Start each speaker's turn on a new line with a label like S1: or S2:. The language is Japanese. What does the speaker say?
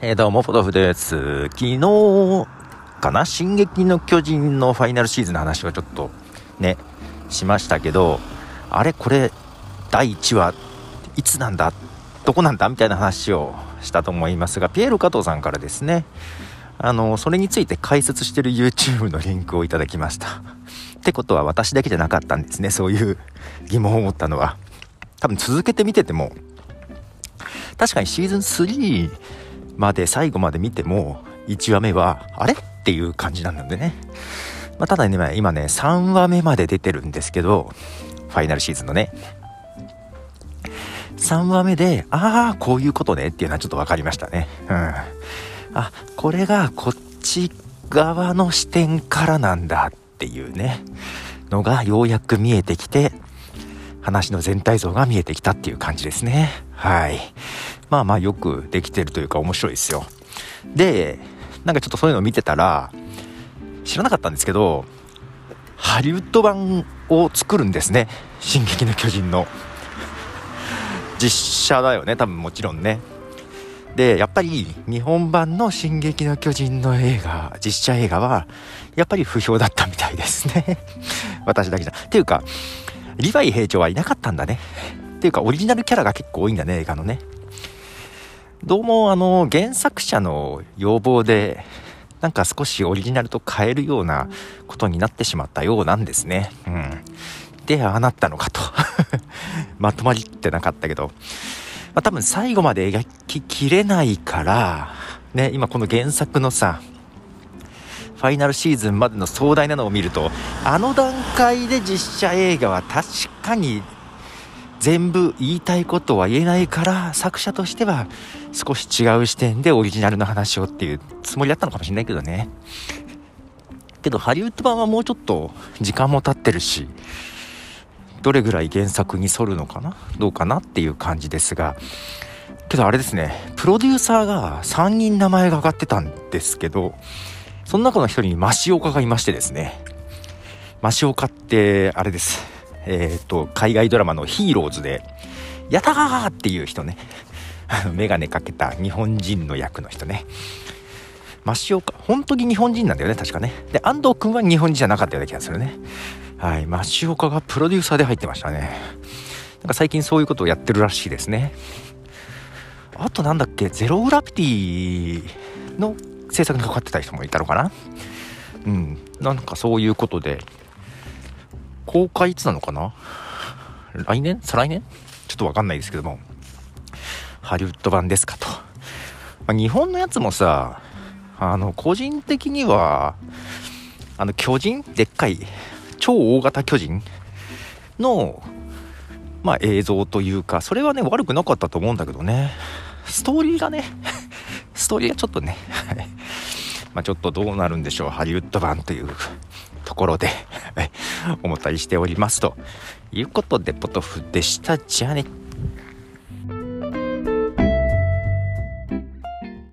S1: えー、どうも、ポトフです。昨日かな？進撃の巨人のファイナルシーズンの話をちょっとね、しましたけど、あれこれ、第1話、いつなんだ？どこなんだ？みたいな話をしたと思いますが、ピエール加藤さんからですね、あの、それについて解説してる YouTube のリンクをいただきました。ってことは私だけじゃなかったんですね、そういう疑問を持ったのは。多分続けて見てても、確かにシーズン3まで最後まで見ても1話目はあれ？っていう感じなのでね、まあ、ただね今ね3話目まで出てるんですけどファイナルシーズンのね。3話目でああこういうことねっていうのはちょっと分かりましたね。うん。あこれがこっち側の視点からなんだっていうね。のがようやく見えてきて話の全体像が見えてきたっていう感じですねはいまあまあよくできてるというか面白いですよ。で、なんかちょっとそういうのを見てたら、知らなかったんですけど、ハリウッド版を作るんですね。進撃の巨人の。実写だよね、多分もちろんね。で、やっぱり日本版の進撃の巨人の映画、実写映画は、やっぱり不評だったみたいですね。私だけじゃ。っていうか、リヴァイ兵長はいなかったんだね。っていうか、オリジナルキャラが結構多いんだね、映画のね。どうもあの原作者の要望でなんか少しオリジナルと変えるようなことになってしまったようなんですね。うん。で、ああなったのかと。まとまりってなかったけど、まあ、多分最後まで描ききれないから、ね、今この原作のさ、ファイナルシーズンまでの壮大なのを見ると、あの段階で実写映画は確かに全部言いたいことは言えないから作者としては少し違う視点でオリジナルの話をっていうつもりだったのかもしれないけどね。けどハリウッド版はもうちょっと時間も経ってるしどれぐらい原作に沿るのかな？どうかなっていう感じですが。けどあれですね。プロデューサーが3人名前が挙がってたんですけどその中の一人にマシオカがいましてですねマシオカってあれですえっ、と、海外ドラマのヒーローズで、やたーっていう人ね。メガネかけた日本人の役の人ね。マシオカ、本当に日本人なんだよね、確かね。で、安藤君は日本人じゃなかったような気がするね。はい、マシオカがプロデューサーで入ってましたね。なんか最近そういうことをやってるらしいですね。あとなんだっけ、ゼログラビティの制作にかかってた人もいたのかな？うん、なんかそういうことで、公開いつなのかな？来年？再来年？ちょっとわかんないですけども、ハリウッド版ですかと。まあ、日本のやつもさ、あの、個人的には、あの、巨人？でっかい、超大型巨人？の、まあ、映像というか、それはね、悪くなかったと思うんだけどね。ストーリーがね、ストーリーがちょっとね、まあ、ちょっとどうなるんでしょう、ハリウッド版という ところで 思ったりしておりますということでポトフでした。じゃあね。